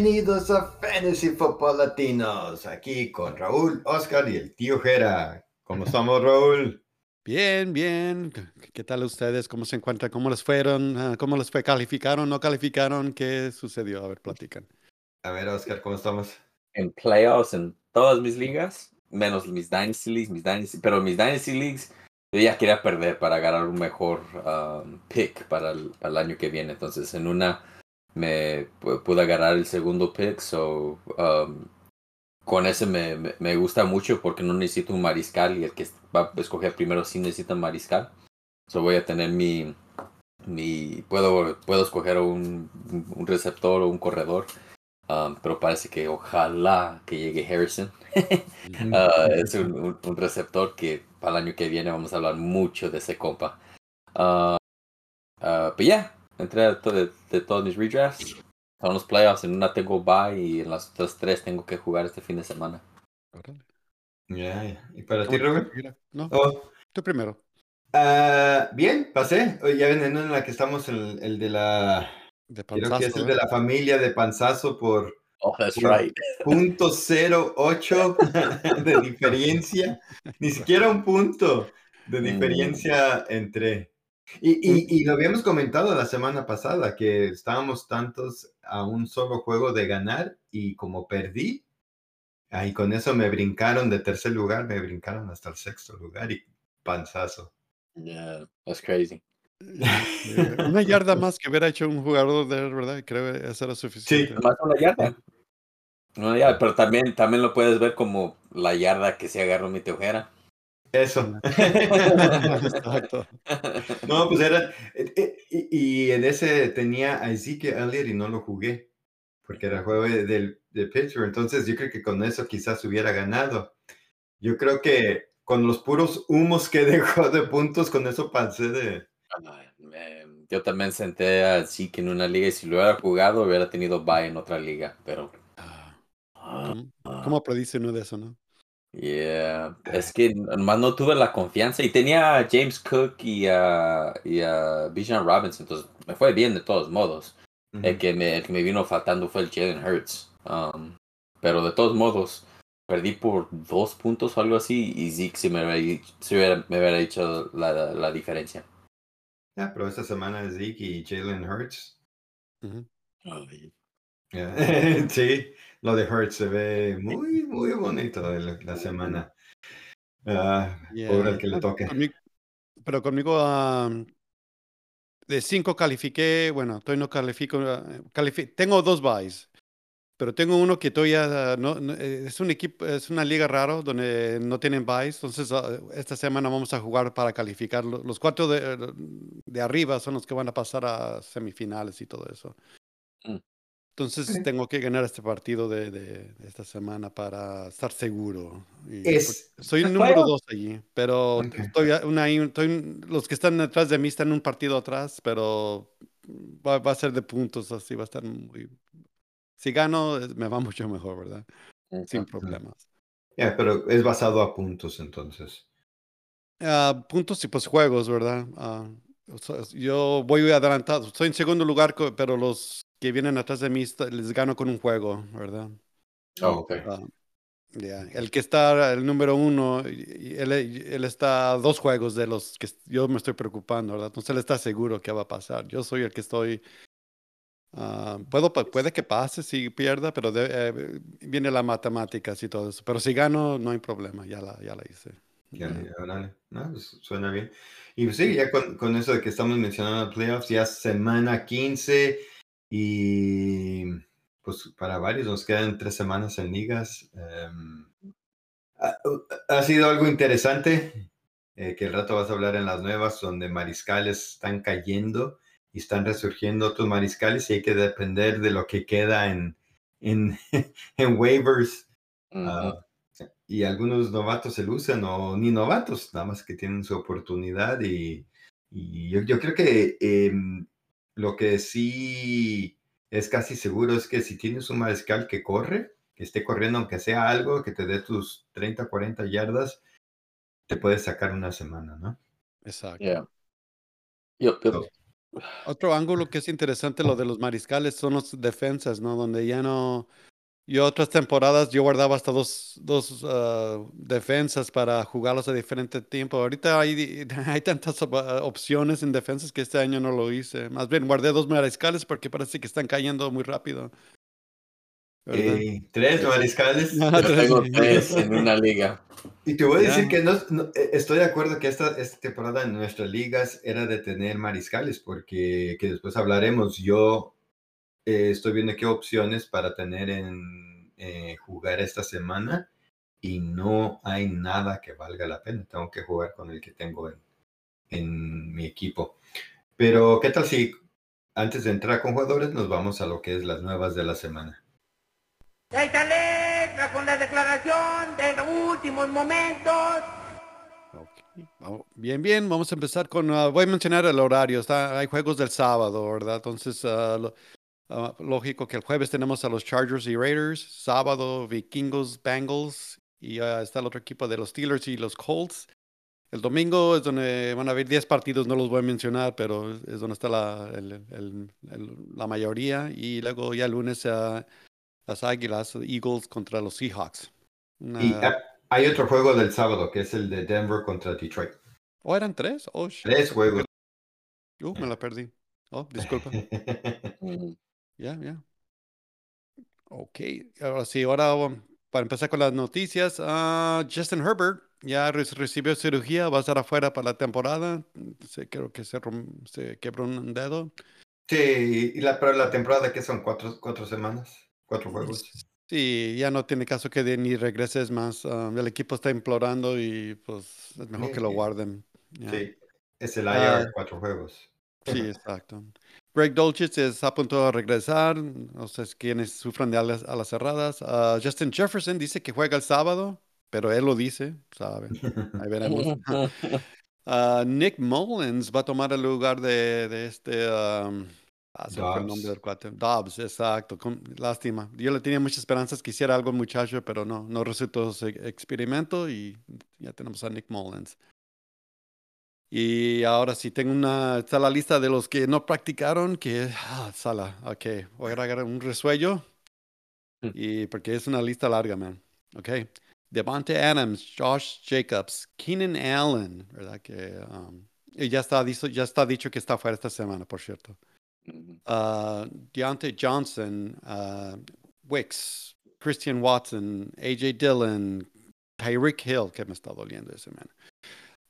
Bienvenidos a Fantasy Football Latinos, aquí con Raúl, Oscar y el tío Jera. ¿Cómo estamos, Raúl? Bien, bien. ¿Qué tal ustedes? ¿Cómo se encuentran? ¿Cómo les fueron? Ah, ¿Cómo les fue? ¿Calificaron? ¿No calificaron? ¿Qué sucedió? A ver, platican. A ver, Oscar, ¿cómo estamos? En playoffs en todas mis ligas, menos mis Dynasty Leagues, mis Dynasty, pero mis Dynasty Leagues yo ya quería perder para ganar un mejor um, pick para el, para el año que viene. Entonces, en una me pude agarrar el segundo pick, so um, con ese me, me, me, gusta mucho porque no necesito un mariscal y el que va a escoger primero sí necesita un mariscal. So voy a tener mi, mi puedo, puedo escoger un, un receptor o un corredor. Um, pero parece que ojalá que llegue Harrison. uh, es un, un, receptor que para el año que viene vamos a hablar mucho de ese compa. Uh, uh, pero ya, yeah, entré de, de, todos mis redrafts. Son los playoffs, en una tengo bye y en las otras tres tengo que jugar este fin de semana. Yeah, ¿y para ti, Robert? No, oh. tú primero. Uh, bien, pasé. Ya ven en la que estamos, el, el de la. De Creo que es el ¿eh? de la familia de Panzazo por. Oh, that's right. Punto cero ocho de diferencia. Ni siquiera un punto de diferencia entre. Y, y, y, lo habíamos comentado la semana pasada, que estábamos tantos a un solo juego de ganar y como perdí, ahí con eso me brincaron de tercer lugar, me brincaron hasta el sexto lugar y panzazo. Yeah, that's crazy. Una yarda más que hubiera hecho un jugador de ¿verdad? Creo que eso era suficiente. Sí, más una yarda. Una yarda, pero también, también lo puedes ver como la yarda que se agarró mi teojera. Eso. Exacto. No, pues era. Y, y, en ese tenía a Ezekiel Elliott y no lo jugué. Porque era juego del de pitcher. Entonces yo creo que con eso quizás hubiera ganado. Yo creo que con los puros humos que dejó de puntos, con eso pasé de. Yo también senté a Zeke en una liga y si lo hubiera jugado hubiera tenido bye en otra liga, pero. ¿Cómo, ¿Cómo predice uno de eso, no? Yeah, es que nomás no tuve la confianza y tenía a James Cook y a, y a Bijan Robinson, entonces me fue bien de todos modos. Uh -huh. el, que me, el que me vino faltando fue el Jalen Hurts. Um, pero de todos modos, perdí por dos puntos o algo así y Zeke sí me hubiera, sí me hubiera hecho la, la diferencia. Ya, yeah, pero esta semana Zeke y Jalen Hurts. Uh -huh. oh, yeah. sí, lo de Hurts se ve muy, muy bonito la, la semana. Uh, Yeah. Pobre el que le toque. Conmigo- pero conmigo um, de cinco califiqué, bueno, todavía no califico, uh, califi- tengo dos buys, pero tengo uno que todavía uh, no, no- eh, es un equipo, es una liga raro donde no tienen buys, entonces uh, esta semana vamos a jugar para calificar. Lo- Los cuatro de, de arriba son los que van a pasar a semifinales y todo eso. Mm. Entonces tengo que ganar este partido de, de- de esta semana para estar seguro. Y Es- porque soy el ¿Es número juego? dos allí, pero estoy, una, estoy- los que están detrás de mí están un partido atrás, pero va, va a ser de puntos, así va a estar muy... Si gano, me va mucho mejor, ¿verdad? Sin problemas. Ya, pero es basado a puntos entonces. Ah, puntos y pues juegos, ¿verdad? Sea, yo voy adelantado. Estoy en segundo lugar, pero los que vienen atrás de mí les gano con un juego, ¿verdad? Oh, ok. Ah, ya. El que está el número uno, él, él está a dos juegos de los que yo me estoy preocupando, ¿verdad? Entonces él está seguro que va a pasar. Yo soy el que estoy. ah, puedo, puede que pase si pierda, pero de- eh, viene la matemáticas y todo eso. Pero si gano, no hay problema, ya la, ya la hice. Ya, Ya. órale. No, pues suena bien. Y pues sí, ya con, con eso de que estamos mencionando playoffs, ya semana 15 y pues para varios nos quedan tres semanas en ligas. Em, ha, ha sido algo interesante eh, que el rato vas a hablar en las nuevas, donde mariscales están cayendo y están resurgiendo otros mariscales y hay que depender de lo que queda en, en, en waivers. Ujú. Ah, y algunos novatos se lucen o ni novatos, nada más que tienen su oportunidad y, y yo, yo creo que em, lo que sí es casi seguro es que si tienes un mariscal que corre, que esté corriendo aunque sea algo, que te dé tus 30, 40 yardas, te puedes sacar una semana, ¿no? Exacto. Yeah. So, Otro ángulo que es interesante, lo de los mariscales, son los defensas, ¿no? Donde ya no... Yo otras temporadas yo guardaba hasta dos, dos ah, defensas para jugarlos a diferente tiempo. Ahorita hay, hay tantas op- ah, opciones en defensas que este año no lo hice. Más bien guardé dos mariscales porque parece que están cayendo muy rápido. Eh, tres mariscales. Yo tengo tres. en una liga. Y te voy a decir Ya. que no, no- eh, estoy de acuerdo que esta, esta temporada en nuestras ligas era de tener mariscales, porque que después hablaremos. Yo eh, estoy viendo qué opciones para tener en eh, jugar esta semana y no hay nada que valga la pena. Tengo que jugar con el que tengo en, en mi equipo. Pero, ¿qué tal si antes de entrar con jugadores nos vamos a lo que es las nuevas de la semana? Échale letra con la declaración de los últimos momentos. Bien, bien, vamos a empezar con, ah, voy a mencionar el horario, está, hay juegos del sábado, ¿verdad? Entonces, lo- ah, lógico que el jueves tenemos a los Chargers y Raiders, sábado Vikingos, Bengals, y está el otro equipo de los Steelers y los Colts. El domingo es donde van a haber 10 partidos, no los voy a mencionar, pero es donde está la, el- el- el- la mayoría, y luego ya el lunes las Águilas, Eagles contra los Seahawks. Una- Y hay otro juego del sábado, que es el de Denver contra Detroit. ¿Oh, eran tres? Oh. Tres juegos. Uh, me la perdí. Oh, disculpa. Ya, ya. Ok, ahora sí, ahora um, para empezar con las noticias, ah, Justin Herbert ya re- recibió cirugía, va a estar afuera para la temporada. Se, creo que se, se quebró un dedo. Sí, y la, pero la temporada que son cuatro, cuatro semanas, cuatro juegos. Sí, ya no tiene caso que de ni regreses más. ah, el equipo está implorando y pues es mejor que lo Sí. guarden. ya. Sí, es el IR, Ah. cuatro juegos. Sí, exacto. Greg Dolchitz está a punto de regresar. No sé quiénes sufran de alas, alas cerradas. Ah, Justin Jefferson dice que juega el sábado, pero él lo dice, ¿sabe? Ahí veremos. Ah, Nick Mullins va a tomar el lugar de, de este. um, ah, se fue el nombre Dobbs. del cuate. Dobbs, exacto. con- lástima. Yo le tenía muchas esperanzas que hiciera algo el muchacho, pero no, no resultó ese experimento y ya tenemos a Nick Mullins. Y ahora sí, tengo una, está la lista de los que no practicaron, que, ah, sala, ok, voy a agarrar un resuello, Mm. y porque es una lista larga, man, ok. Devante Adams, Josh Jacobs, Keenan Allen, ¿verdad? Que um, ya, está, dicho, ya está dicho que está fuera esta semana, por cierto. Uh, Deontay Johnson, uh, Wicks, Christian Watson, AJ Dillon, Tyreek Hill, que me está doliendo ese man.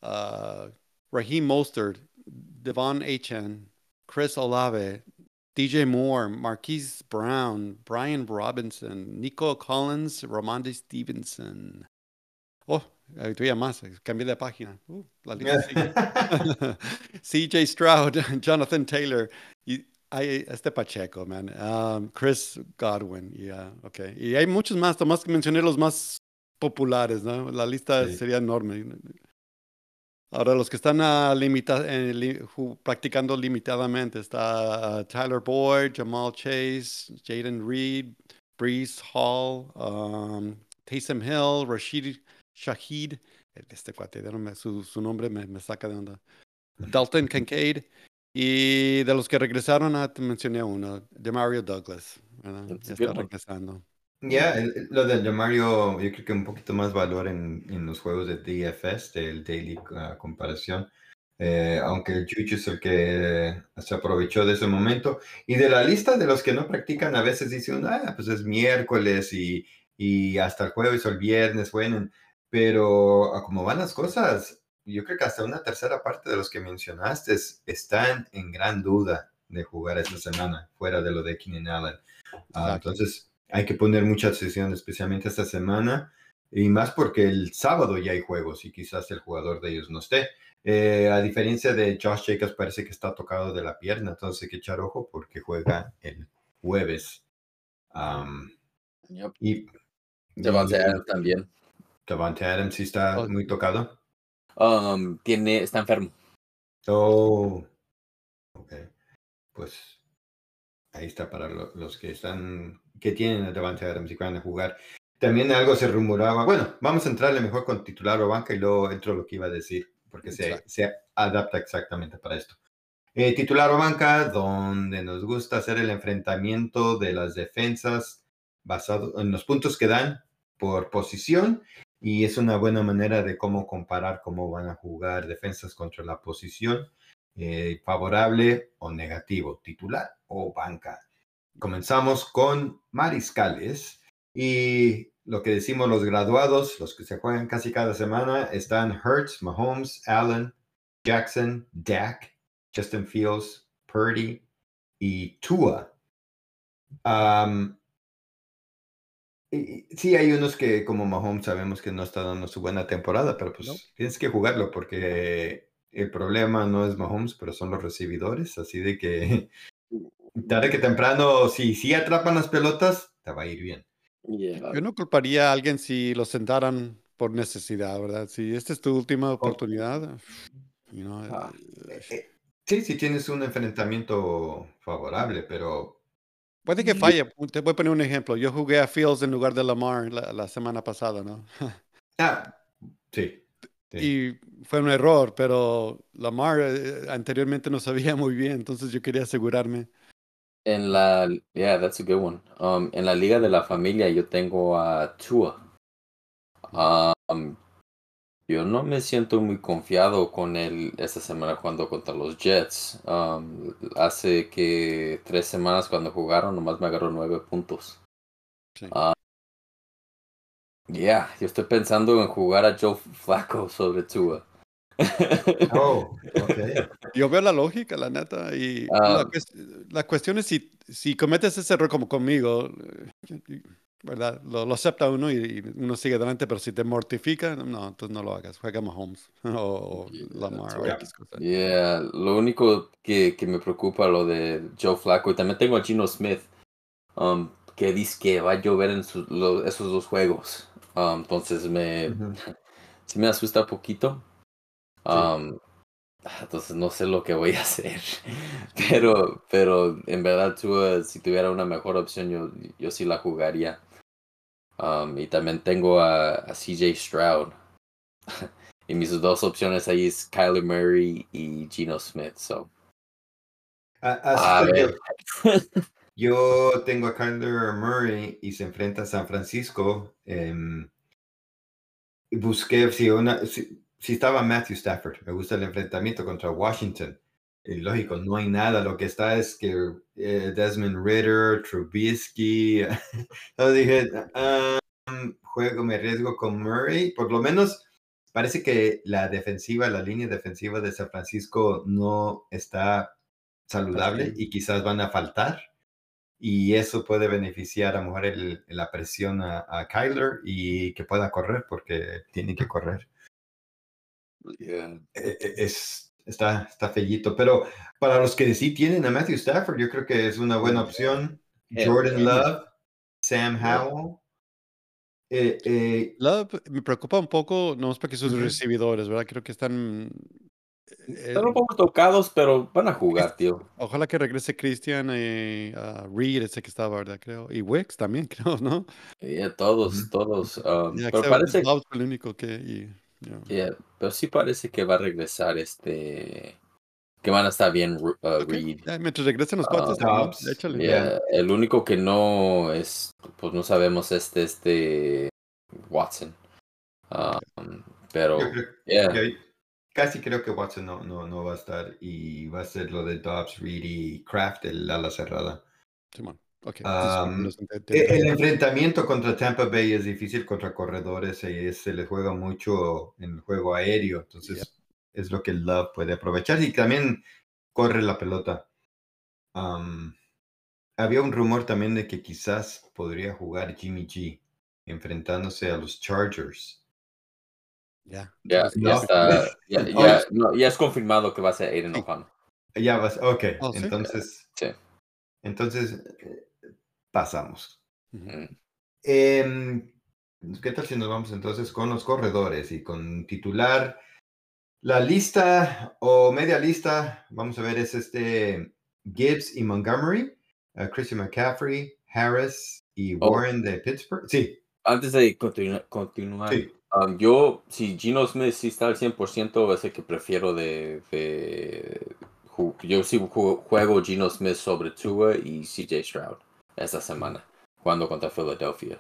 Uh, Raheem Mostert, Devon Achan, Chris Olave, DJ Moore, Marquise Brown, Brian Robinson, Nico Collins, Ramondre Stevenson. Oh, hay todavía más, cambié de página. Uh, la lista sigue. CJ Stroud, Jonathan Taylor, y hay este Pacheco, man. Um, Chris Godwin, yeah, okay. Y hay muchos más, nomás que mencioné los más populares, ¿no? La lista Sí. sería enorme. Ahora, los que están ah, limita- eh, li- practicando limitadamente está ah, Tyler Boyd, Jamal Chase, Jaden Reed, Brees Hall, um, Taysom Hill, Rashid Shahid, este cuate, su, su nombre me, me saca de onda. Dalton Kincaid. Y de los que regresaron, ah, te mencioné uno, Demario Douglas. ¿verdad? Ya está regresando. Ya, el- lo de Mario, yo creo que un poquito más valor en, en los juegos de DFS, del Daily ah, Comparación. Eh, aunque el Juju es el que se aprovechó de ese momento. Y de la lista de los que no practican, a veces dicen, ah, pues es miércoles y, y hasta el jueves o el viernes, bueno. Pero a como van las cosas, yo creo que hasta una tercera parte de los que mencionaste es- están en gran duda de jugar esta semana, fuera de lo de Keenan Allen. Ah, Exacto. entonces, hay que poner mucha atención, especialmente esta semana, y más porque el sábado ya hay juegos y quizás el jugador de ellos no esté. Eh, a diferencia de Josh Jacobs, parece que está tocado de la pierna, entonces hay que echar ojo porque juega el jueves. Yep. y Devontae y Adams también. Davante Adams sí está Oh. muy tocado. Um, tiene, está enfermo. Oh, ok. Pues ahí está para lo- los que están, que tienen a Davante Adams y que van a jugar. También algo se rumoraba. Bueno, vamos a entrarle mejor con titular o banca y luego entro lo que iba a decir, porque se, se adapta exactamente para esto. Eh, titular o banca, donde nos gusta hacer el enfrentamiento de las defensas basado en los puntos que dan por posición y es una buena manera de cómo comparar cómo van a jugar defensas contra la posición eh, favorable o negativo, titular o banca. Comenzamos con mariscales y lo que decimos los graduados, los que se juegan casi cada semana, están Hertz, Mahomes, Allen, Jackson, Dak, Justin Fields, Purdy y Tua. sí, hay unos que como Mahomes sabemos que no está dando su buena temporada, pero pues tienes que jugarlo porque el problema no es Mahomes, pero son los recibidores, así de que tarde que temprano, si, si atrapan las pelotas, te va a ir bien. Yo no culparía a alguien si lo sentaran por necesidad, ¿verdad? Si esta es tu última oportunidad. Ah, eh, eh, sí, si tienes un enfrentamiento favorable, pero... Puede que falle. Te voy a poner un ejemplo. Yo jugué a Fields en lugar de Lamar la, semana pasada, ¿no? ah, sí. Y fue un error, pero Lamar eh, anteriormente no sabía muy bien, entonces yo quería asegurarme. En la, yeah, that's a good one. Um, en la liga de la familia yo tengo a Tua. Um, yo no me siento muy confiado con él esta semana jugando contra los Jets. Um, hace que tres semanas cuando jugaron nomás me agarró nueve puntos. Sí. Uh, yeah, yo estoy pensando en jugar a Joe Flacco sobre Tua. Oh, okay. Yo veo la lógica, la neta, y la, ah. la, cuestión es si, si cometes ese error como conmigo, eh, ¿verdad? Lo, lo acepta uno y, uno sigue adelante, pero si te mortifica, no, entonces no lo hagas, juega Mahomes o, Lamar o X cosa. Yeah, lo único que, que, me preocupa lo de Joe Flacco, y también tengo a Gino Smith, um, que dice que va a llover en esos dos juegos, um, entonces me, sí me asusta un poquito, Um, entonces no sé lo que voy a hacer. Pero, pero en verdad, tú, eh, si tuviera una mejor opción, yo, yo sí la jugaría. Um, y también tengo a, CJ Stroud. y mis dos opciones ahí es Kyler Murray y Geno Smith. So. a ver. Yo, tengo a Kyler Murray y se enfrenta a San Francisco. Em, busqué si una. Si, si estaba Matthew Stafford. Me gusta el enfrentamiento contra Washington. Y lógico, no hay nada. Lo que está es que eh, Desmond Ritter, Trubisky. Entonces dije, um, juego, me arriesgo con Murray. Por lo menos parece que la defensiva, la línea defensiva de San Francisco no está saludable y quizás van a faltar. Y eso puede beneficiar a mujer el, la presión a, a Kyler y que pueda correr porque tiene que correr. E, e, es, está, está fellito. Pero para los que sí tienen a Matthew Stafford, yo creo que es una buena opción. Jordan Love, Sam Howell. Eh, eh, Love me preocupa un poco, no es porque sus recibidores, ¿verdad? Creo que están. Eh, están un poco tocados, pero van a jugar, tío. Ojalá que regrese Christian y Reed, ese que estaba, ¿verdad? Creo. Y Wicks también, creo, ¿no? todos, todos. Um, pero parece. el único que. Yeah. pero sí parece que va a regresar este. Que van a estar bien uh, Reed. mientras regresen los cuatro, uh, El único que no es, pues no sabemos este, este Watson. Um, pero, casi creo que Watson no, no, no va a estar y va a ser lo de Dobbs, Reed y Kraft, el ala cerrada. E, el enfrentamiento contra Tampa Bay es difícil contra corredores y se le juega mucho en el juego aéreo, entonces es lo que Love puede aprovechar y también corre la pelota. había un rumor también de que quizás podría jugar Jimmy G enfrentándose a los Chargers. Ya, ya, está, ya, ya, es confirmado que va a ser Aiden O'Connor. Ya va, ok, oh, entonces, sí. entonces eh, pasamos. Em, ¿Qué tal si nos vamos entonces con los corredores y con titular? La lista o media lista, vamos a ver, es este Gibbs y Montgomery, uh, Christian McCaffrey, Harris y oh. Warren de Pittsburgh. Sí. Antes de continuar, um, yo, si Gino Smith sí está al 100%, es el que prefiero de, ju- yo sí ju- juego Geno Smith sobre Tua y CJ Stroud esta semana, jugando contra Philadelphia.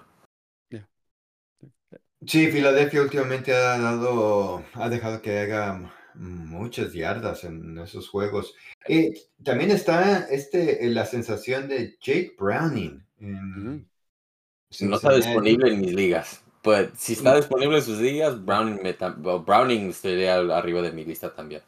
Sí, Filadelfia últimamente ha dado, ha dejado que haga muchas yardas en esos juegos. Eh, también está este, eh, la sensación de Jake Browning. en. No está disponible en mis ligas. Pues si está disponible en sus ligas, Browning, me Browning estaría arriba de mi lista también.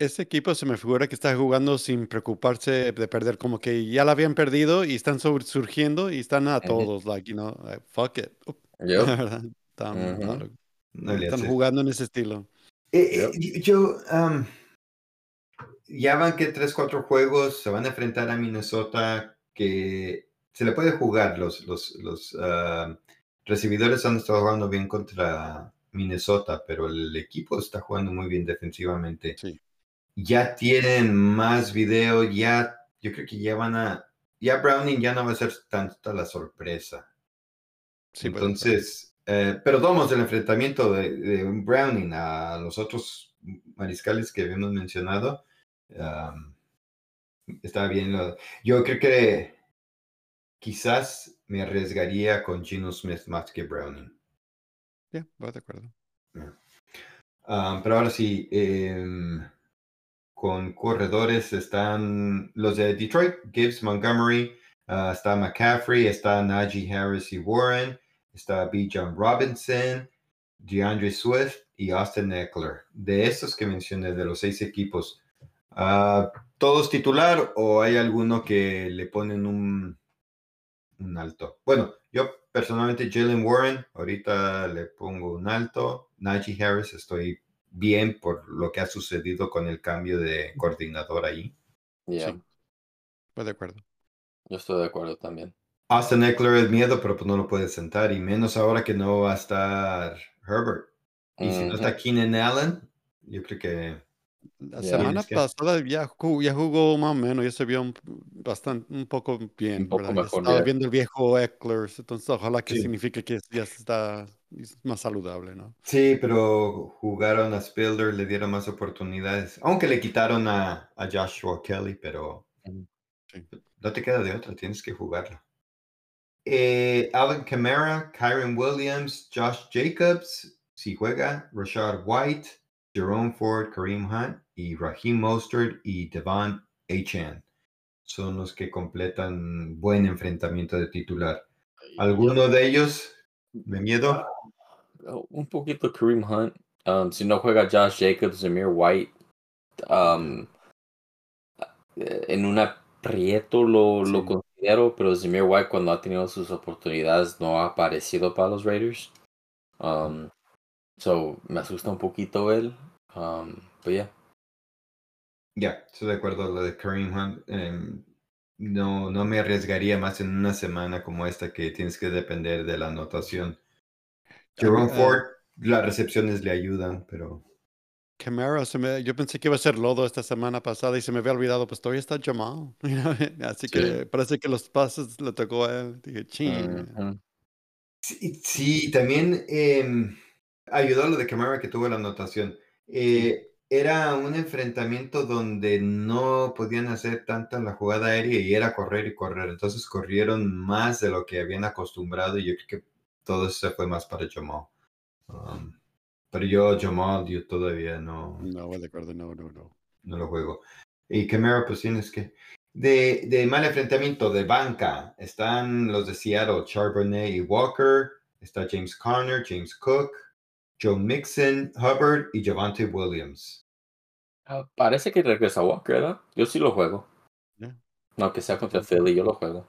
Ese equipo se me figura que está jugando sin preocuparse de perder, como que ya la habían perdido y están sur- surgiendo y están a todos, like, you know, like, fuck it. ¿verdad? Están. No están jugando en ese estilo. Eh, eh, yo, am, ya van que tres, cuatro juegos se van a enfrentar a Minnesota que se le puede jugar. Los, los, los ah, recibidores han estado jugando bien contra Minnesota, pero el equipo está jugando muy bien defensivamente. Sí. Ya tienen más video, ya, yo creo que ya van a, ya Browning ya no va a ser tanta la sorpresa. Sí. Entonces, eh, pero tomamos el enfrentamiento de, Browning a los otros mariscales que habíamos mencionado. am, está bien. lo- yo creo que quizás me arriesgaría con Geno Smith más que Browning. Ya, voy de acuerdo. Pero ahora sí, em, con corredores están los de Detroit, Gibbs, Montgomery, ah, está McCaffrey, está Najee Harris y Warren, está B. John Robinson, DeAndre Swift y Austin Eckler. De estos que mencioné, de los seis equipos, ah, ¿todos titular o hay alguno que le ponen un, un alto? Bueno, yo personalmente Jalen Warren, ahorita le pongo un alto. Najee Harris, estoy bien por lo que ha sucedido con el cambio de coordinador ahí. yeah, Sí. Voy de acuerdo. yo estoy de acuerdo también. Austin Eckler es miedo, pero pues no lo puedes sentar, y menos ahora que no va a estar Herbert. Y si no está Keenan Allen, yo creo que La semana que- pasada ya jugó, ya jugó más o menos, ya se vio un, bastante, un poco bien. Un poco mejor, estaba ya. viendo el viejo Eckler, entonces ojalá que Sí. signifique que ya está más saludable, ¿no? sí, pero jugaron a Spilder, le dieron más oportunidades, aunque le quitaron a, a Joshua Kelly, pero. Sí. no te queda de otra, tienes que jugarlo. Eh, Alvin Kamara, Kyron Williams, Josh Jacobs, si juega, Rashad White, Jerome Ford, Kareem Hunt y Raheem Mostert y Devon Achan. Son los que completan buen enfrentamiento de titular. ¿Alguno de ellos de miedo? Uh, Un poquito Kareem Hunt. Um, si no juega Josh Jacobs, Zamir White. Um, en un aprieto lo, lo considero, pero Zamir White cuando ha tenido sus oportunidades no ha aparecido para los Raiders. Um, so me asusta un poquito él. Um, but yeah. Ya, estoy de acuerdo con lo de Kareem Hunt. em, no, no me arriesgaría más en una semana como esta que tienes que depender de la anotación. Jerome Ah, Ford, las recepciones le ayudan, pero Camara, se me- yo pensé que iba a ser lodo esta semana pasada y se me había olvidado, pues todavía está Jamal. Así que parece que los pases le tocó a él. Dije, ching. Ujú. Sí, sí, también em, ayudó lo de Camara que tuvo la anotación. Eh, Era un enfrentamiento donde no podían hacer tanta la jugada aérea y era correr y correr. Entonces corrieron más de lo que habían acostumbrado y yo creo que todo eso se fue más para Jamal. Um, pero yo, Jamal, yo todavía no, No, de acuerdo, no, no, no. no lo juego. Y Camara, pues tienes que. De, de mal enfrentamiento de banca están los de Seattle, Charbonnet y Walker. Está James Conner, James Cook, Joe Mixon, Hubbard y Javante Williams. Ah, parece que regresa Walker, ¿verdad? Yo sí lo juego. Ya. No, que sea contra Philly, yo lo juego.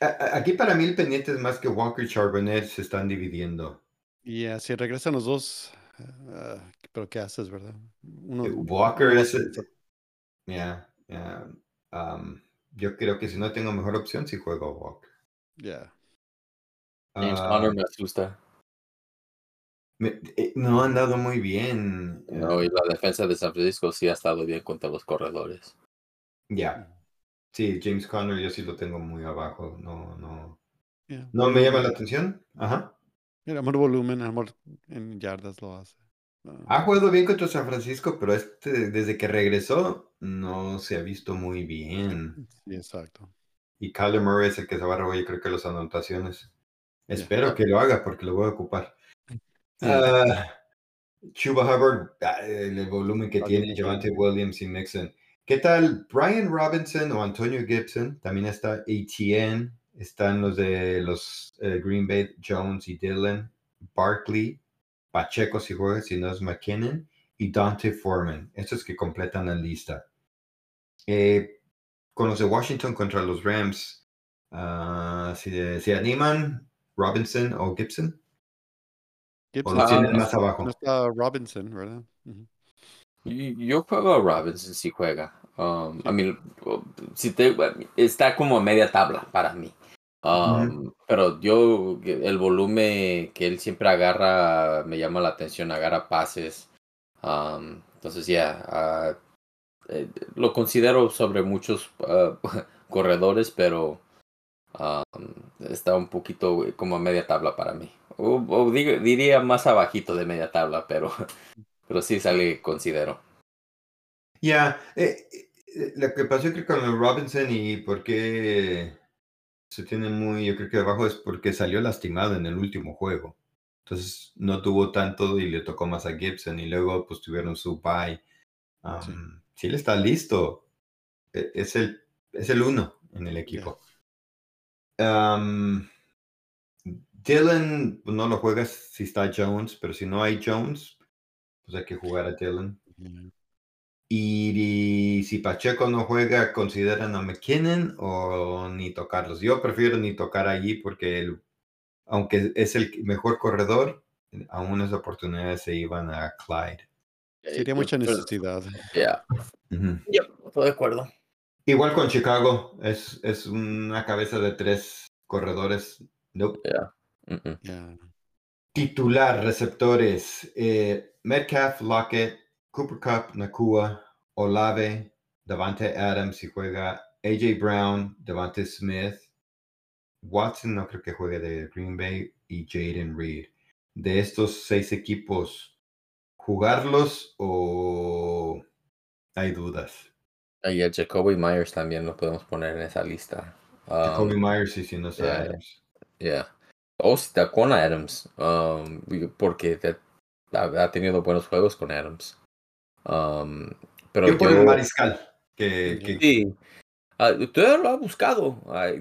Aquí para mí el pendiente es más que Walker y Charbonnet se están dividiendo. Y eh, si regresan los dos, ah, pero ¿qué haces, verdad? Uno, Eh, Walker uno es. Ya, ya, um, yo creo que si no tengo mejor opción, si juego a Walker. Ya. James Ah, Conner me asusta. Me- eh, no han dado muy bien. eh, No, y la defensa de San Francisco sí ha estado bien contra los corredores. Ya. Sí, James Conner yo sí lo tengo muy abajo. No, no. No me llama la atención. Ajá. Mira, amor volumen, amor en yardas lo hace. Ah, Ha jugado bien contra San Francisco, pero este, desde que regresó, no se ha visto muy bien. sí, exacto. Y Kyler Murray es el que se va a robar, yo creo que las anotaciones. Espero que lo haga porque lo voy a ocupar. Ah, Chuba Hubbard, ah, el, volumen que tiene. Javante Williams y Mixon. ¿Qué tal Brian Robinson o Antonio Gibson? También está ATN. Están los de los eh, Green Bay, Jones y Dylan. Barkley, Pacheco si juega, si no es McKinnon. Y Dante Foreman. Estos que completan la lista. Eh, con los de Washington contra los Rams, ah, si, si animan Robinson o Gibson, Gibson los Ah, tienen no más abajo. no está Robinson, ¿verdad? Yo juego a Robinson si juega. Um, Sí. I mean, si te, está como a media tabla para mí. Um, Pero yo, el volumen que él siempre agarra me llama la atención, agarra pases. Um, entonces, ya, ah, eh, lo considero sobre muchos ah, corredores, pero um, está un poquito como a media tabla para mí. O, o digo- diría más abajito de media tabla, pero, pero sí sale, considero. Ya, eh, eh, lo que pasó creo con el Robinson y por qué se tiene muy, yo creo que abajo es porque salió lastimado en el último juego. Entonces no tuvo tanto y le tocó más a Gibson y luego pues tuvieron su bye. Sí. Um, si él está listo, e- es el, es el uno en el equipo. Um, Dylan pues, no lo juegas si está Jones, pero si no hay Jones, pues hay que jugar a Dylan. Y, si Pacheco no juega, ¿consideran a McKinnon o ni tocarlos? Yo prefiero ni tocar allí porque él, aunque es el mejor corredor, aún las oportunidades se iban a Clyde. Sería mucha necesidad. Ya, Ujú. ya, estoy de acuerdo. Igual con Chicago, es, es una cabeza de tres corredores. Nope. Titular, receptores, eh, Metcalf, Lockett, Cooper Cup, Nakua, Olave, Davante Adams si juega, AJ Brown, Davante Smith, Watson no creo que juegue de Green Bay y Jaden Reed. De estos seis equipos, ¿jugarlos o hay dudas? Y el Jacoby Myers también lo podemos poner en esa lista. Um, Jacoby Myers y si no yeah. Adams. yeah. O si está con Adams, um, porque ha, tenido buenos juegos con Adams. Um, pero Yo pongo yo- Mariscal, que, que- Sí. Ah, usted lo ha buscado.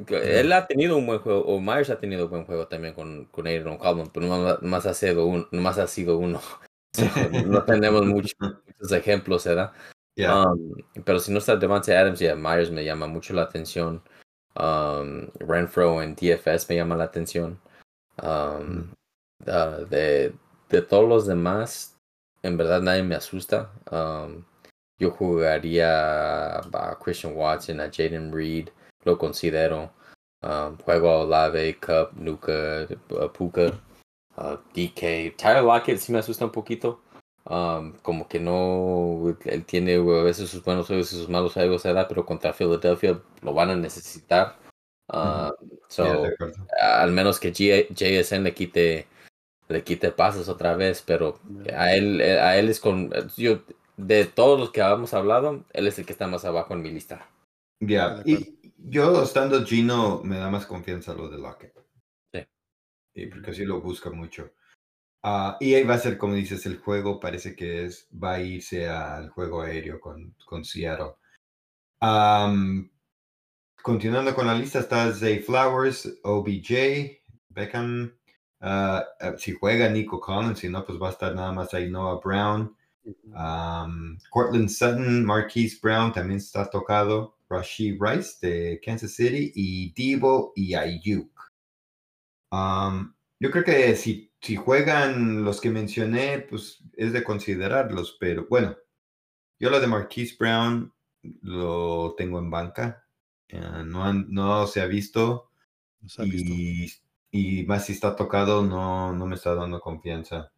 Él ha tenido un buen juego, o Myers ha tenido un buen juego también con, con Aaron Coleman, pero nomás, nomás ha sido un, nomás ha sido uno. So, no tenemos muchos, muchos ejemplos, ¿verdad? yeah. Um, pero si no está Devante Adams y Myers me llama mucho la atención. Um, Renfro en DFS me llama la atención. Um, ah, de, de todos los demás, en verdad nadie me asusta. Um, yo jugaría a Christian Watson, a Jaden Reed, lo considero. Um, juego a Olave, Cup, Nuka, uh, Puka, uh, DK. Tyler Lockett sí me asusta un poquito. Um, como que no, él tiene a veces sus buenos juegos y sus malos juegos, ¿verdad? Pero contra Philadelphia lo van a necesitar. Um, so, Yeah, al menos que G- JSN le quite le quite pases otra vez, pero a él a él es con yo de todos los que habíamos hablado, él es el que está más abajo en mi lista. Ya, acuerdo. y yo estando Gino me da más confianza lo de Lockett. Sí. Y porque sí lo busca mucho. Ah, y ahí va a ser, como dices, el juego parece que es, va a irse al juego aéreo con, con Seattle. Am, continuando con la lista está Zay Flowers, OBJ, Beckham. ah, ah, si juega Nico Collins, si no, pues va a estar nada más ahí Noah Brown. Um, Cortland Sutton, Marquise Brown también está tocado. Rashid Rice de Kansas City y Debo y Ayuk. Um, yo creo que si, si juegan los que mencioné, pues es de considerarlos, pero bueno, yo lo de Marquise Brown lo tengo en banca. No, han- no se ha visto No se ha visto. y, y más si está tocado, no, no me está dando confianza.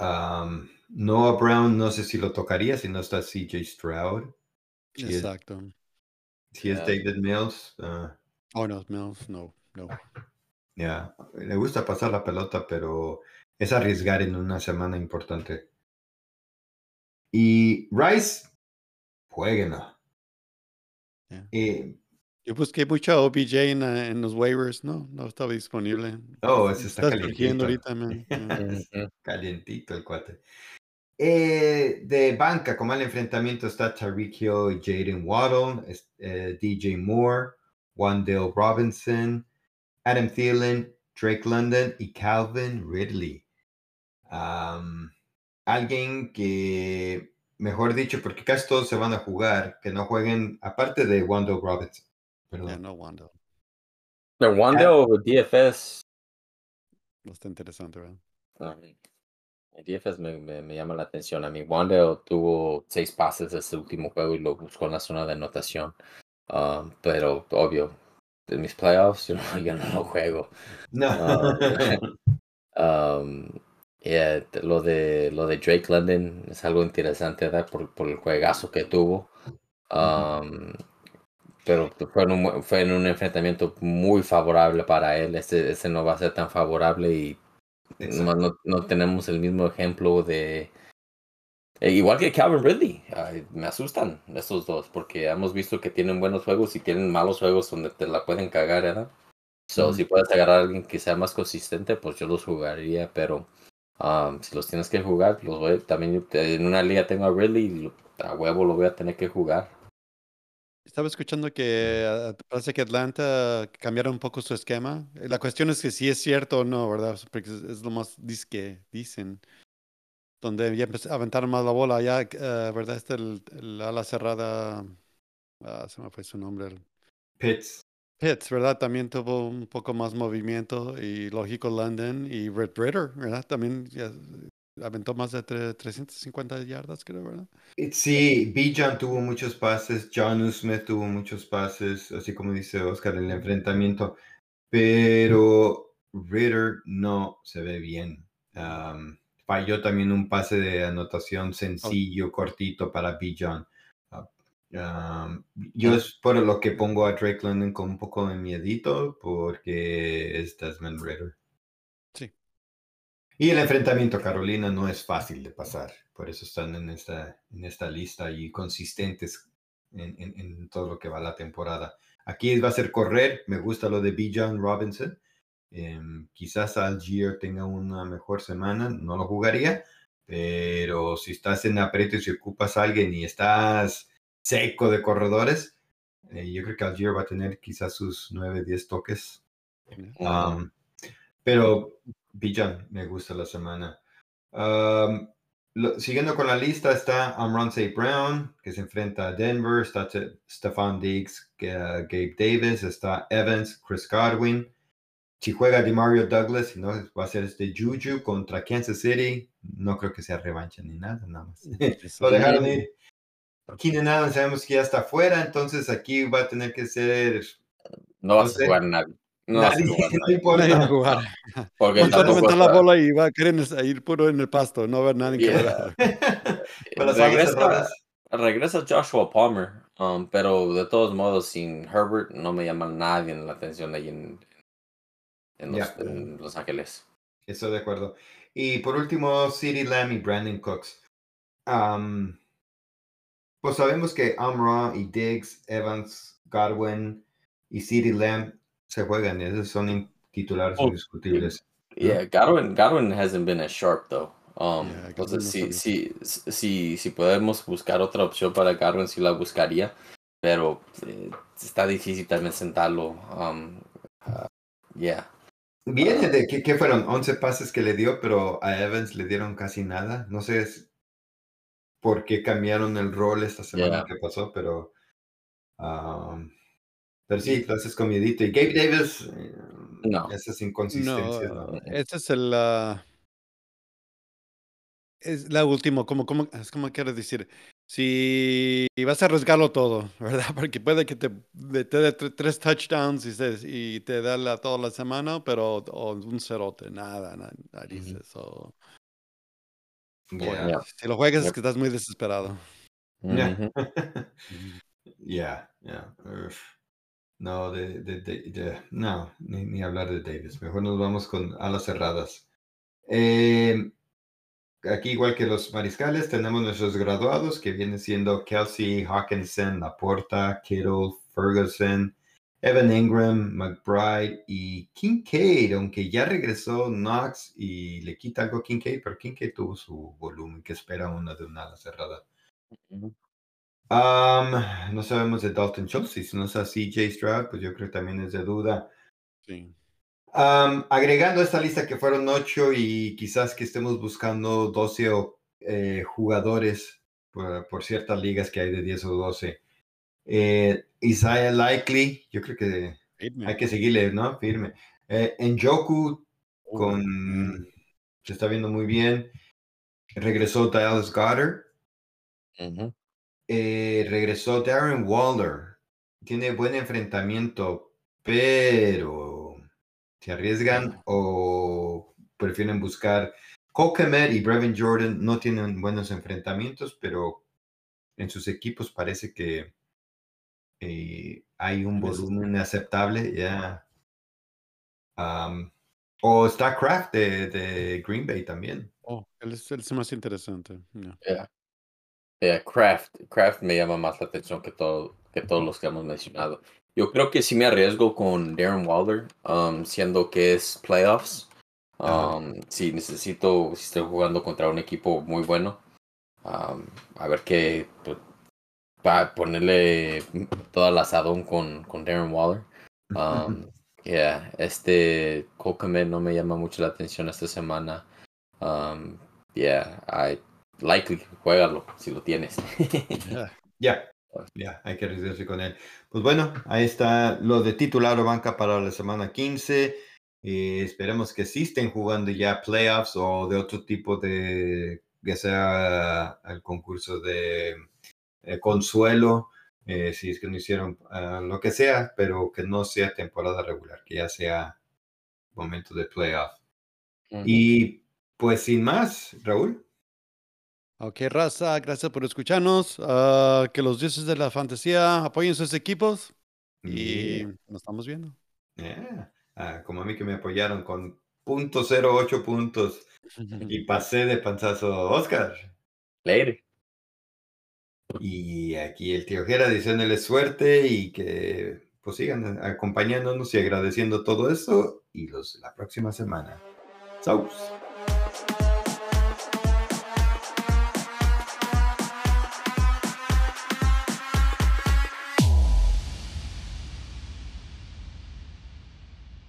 Um, Noah Brown, no sé si lo tocaría si no está CJ Stroud. Si es, Exacto. si es Yeah. David Mills, ah, Oh, no, Mills, no, no. Ya, le gusta pasar la pelota, pero es arriesgar en una semana importante. Y Rice, jueguenla. Ya. Eh, Yo busqué mucho OBJ en, en los waivers, no, no estaba disponible. oh, ese está Está calientito. ahorita, man. Calientito el cuate. Eh, de banca, como el enfrentamiento está Tariq Hill Jaden Waddle, eh, DJ Moore, Wandale Robinson, Adam Thielen, Drake London y Calvin Ridley. Alguien que, mejor dicho, porque casi todos se van a jugar, que no jueguen, aparte de Wandale Robinson. Perdón. No, Wando. Pero Wanda o DFS. Está interesante, ¿verdad? El DFS me, me, me llama la atención. A mí, Wanda tuvo seis pases este último juego y lo buscó en la zona de anotación. Um, pero, obvio, en mis playoffs yo no, yo no lo juego. No. Um, yeah, lo de lo de Drake London es algo interesante ¿verdad? Por, por el juegazo que tuvo. Um, pero fue en, un, fue en un enfrentamiento muy favorable para él. Este, este no va a ser tan favorable y nomás no, no tenemos el mismo ejemplo de. eh, igual que Calvin Ridley. Ay, me asustan estos dos porque hemos visto que tienen buenos juegos y tienen malos juegos donde te la pueden cagar, ¿verdad? So, si puedes agarrar a alguien que sea más consistente, pues yo los jugaría, pero um, si los tienes que jugar, los voy, también en una liga tengo a Ridley y a huevo lo voy a tener que jugar. Estaba escuchando que ah, parece que Atlanta cambiaron un poco su esquema. La cuestión es que si es cierto o no, ¿verdad? Porque es, lo más dis que dicen. Donde ya aventaron más la bola, ya, eh, ¿verdad? Este el, el ala cerrada, ah, se me fue su nombre. el Pitts. Pitts, ¿verdad? También tuvo un poco más movimiento y lógico London y Red Ritter, ¿verdad? También ya aventó más de tre- 350 yardas, creo, ¿verdad? Eh, Sí, Bijan tuvo muchos pases, John Smith tuvo muchos pases, así como dice Oscar, el enfrentamiento, pero Ritter no se ve bien. Am, falló también un pase de anotación sencillo, cortito para Bijan. Yo es por lo que pongo a Drake London con un poco de miedito, porque es Desmond Ritter. Sí. Y el enfrentamiento Carolina no es fácil de pasar, por eso están en esta, en esta lista y consistentes en, en- en todo lo que va la temporada. Aquí va a ser correr, me gusta lo de Bijan Robinson. Em, quizás Algier tenga una mejor semana, no lo jugaría, pero si estás en aprieto y si ocupas a alguien y estás seco de corredores, eh, yo creo que Algier va a tener quizás sus 9, 10 toques. Um, pero Bijan me gusta la semana. Um, lo- siguiendo con la lista está Amron St. Brown, que se enfrenta a Denver, está Te- Stefan Diggs, que, uh, Gabe Davis, está Evans, Chris Godwin. Si juega DeMario Douglas, no, va a ser este Juju contra Kansas City. No creo que sea revancha ni nada, nada más. Lo dejaron ir. Keenan Allen sabemos que ya está fuera, entonces aquí va a tener que ser No No sé. a jugar nadie. No vas a nadie, jugar no nadie. importa. Nadie va a jugar. Porque Vamos a levantar la bola y va a querer en- a ir puro en el pasto, no va a haber nadie que Yeah. las alas regresa, regresa Joshua Palmer, um, pero de todos modos, sin Herbert no me llama nadie la atención ahí en, en, los, Ya. en Los Ángeles. Estoy de acuerdo. Y por último, CeeDee Lamb y Brandon Cooks. Am, pues sabemos que Amra y Diggs, Evans, Godwin y CeeDee Lamb se juegan. Esos son titulares Oh, indiscutibles. Yeah, Godwin, Godwin hasn't been as sharp though. Um, Yeah, entonces, si, si, si, si podemos buscar otra opción para Godwin, sí la buscaría, pero eh, está difícil también sentarlo. Um, uh, yeah. Viene de que, que fueron 11 pases que le dio, pero a Evans le dieron casi nada. No sé por qué cambiaron el rol esta semana Yeah. que pasó, pero. pero sí, con miedito. Y Gabe Davis, eh, No. esas inconsistencias. No, ¿no? este es el. ah, es la última, como, como, es como quiero decir. Si vas a arriesgarlo todo, ¿verdad? Porque puede que te, dé tre- tres touchdowns y, se- y te da la, toda la semana, pero o un cerote, nada, na- narices. o- Yeah. Yeah. Si lo juegas es que estás muy desesperado. Yeah. Yeah, yeah. uf. No, de, de- de- de- no, ni, ni hablar de Davis. Mejor nos vamos con alas cerradas. Eh, aquí, igual que los mariscales, tenemos nuestros graduados que vienen siendo Kelsey, Hawkinson, Laporta, Kittle, Ferguson, Evan Ingram, McBride y Kincaid, aunque ya regresó Knox y le quita algo a Kincaid, pero Kincaid tuvo su volumen que espera una de una ala cerrada. Um, no sabemos de Dalton Schultz, si no es así CJ Stroud, pues yo creo que también es de duda. Sí. Um, agregando a esta lista que fueron ocho y quizás que estemos buscando 12 o, eh, jugadores por, por ciertas ligas que hay de 10 o 12. Eh, Isaiah Likely, yo creo que hay que seguirle, ¿no? Firme. Eh, Njoku Oh, con... Se está viendo muy bien. Regresó Dallas Goddard. Eh, regresó Darren Waller. Tiene buen enfrentamiento, pero se arriesgan o prefieren buscar. Kokemet y Brevin Jordan no tienen buenos enfrentamientos, pero en sus equipos parece que eh, hay un sí. volumen aceptable. Ya. Am, o está Kraft de, de Green Bay también. Oh, él es, es más interesante. ya. Yeah. Yeah, Kraft, Kraft me llama más la atención que, todo, que todos los que hemos mencionado. Yo creo que sí me arriesgo con Darren Wilder, um, siendo que es playoffs. Um, si necesito, si estoy jugando contra un equipo muy bueno, um, a ver qué, pues, para ponerle todo el asadón con, con Darren Waller. Um, yeah, este Kokomet no me llama mucho la atención esta semana. Um, yeah, I likely juégalo si lo tienes. Ya. Ya, ya, hay que arriesgarse con él. Pues bueno, ahí está lo de titular o banca para la semana 15. Eh, esperemos que sí estén jugando ya playoffs o de otro tipo de, ya sea el concurso de eh, consuelo, eh, si es que no hicieron ah, lo que sea, pero que no sea temporada regular, que ya sea momento de playoff. Y pues sin más, Raúl. Ok, raza, gracias por escucharnos. Ah, que los dioses de la fantasía apoyen sus equipos y Yeah. nos estamos viendo. Yeah. Ah, como a mí que me apoyaron con .08 puntos y pasé de panzazo Oscar. Later. Y aquí el tío Jera diciéndole suerte y que pues sigan acompañándonos y agradeciendo todo eso y los la próxima semana. Saus.